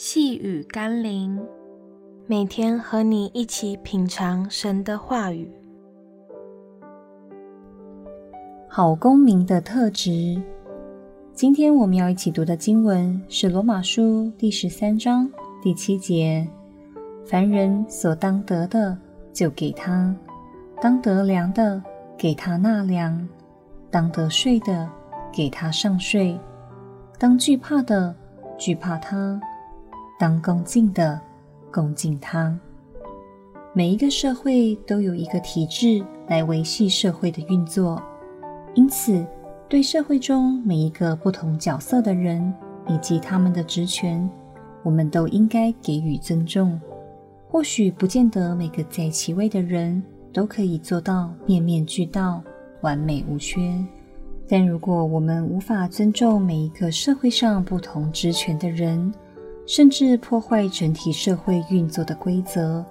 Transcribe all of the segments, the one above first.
细雨甘霖，每天和你一起品尝神的话语。好公民的特质。今天我们要一起读的经文是《罗马书》第十三章第七节：“凡人所当得的，就给他；当得粮的，给他纳粮；当得税的，给他上税；当惧怕的，惧怕他。”当恭敬的，恭敬他。每一个社会都有一个体制来维系社会的运作，因此，对社会中每一个不同角色的人以及他们的职权，我们都应该给予尊重。或许不见得每个在其位的人都可以做到面面俱到、完美无缺，但如果我们无法尊重每一个社会上不同职权的人，甚至破坏整体社会运作的规则，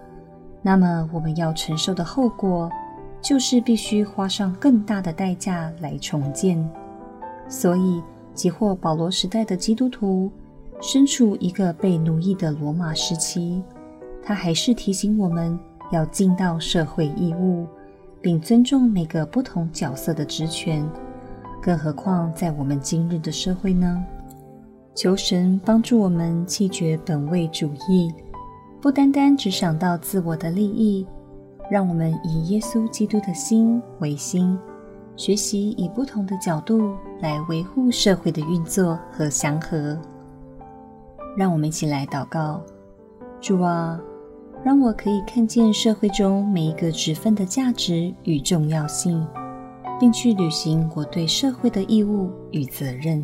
那么我们要承受的后果，就是必须花上更大的代价来重建。所以，即或保罗时代的基督徒身处一个被奴役的罗马时期，他还是提醒我们要尽到社会义务，并尊重每个不同角色的职权。更何况在我们今日的社会呢？求神帮助我们弃绝本位主义，不单单只想到自我的利益，让我们以耶稣基督的心为心，学习以不同的角度来维护社会的运作和祥和。让我们一起来祷告：主啊，让我可以看见社会中每一个职分的价值与重要性，并去履行我对社会的义务与责任。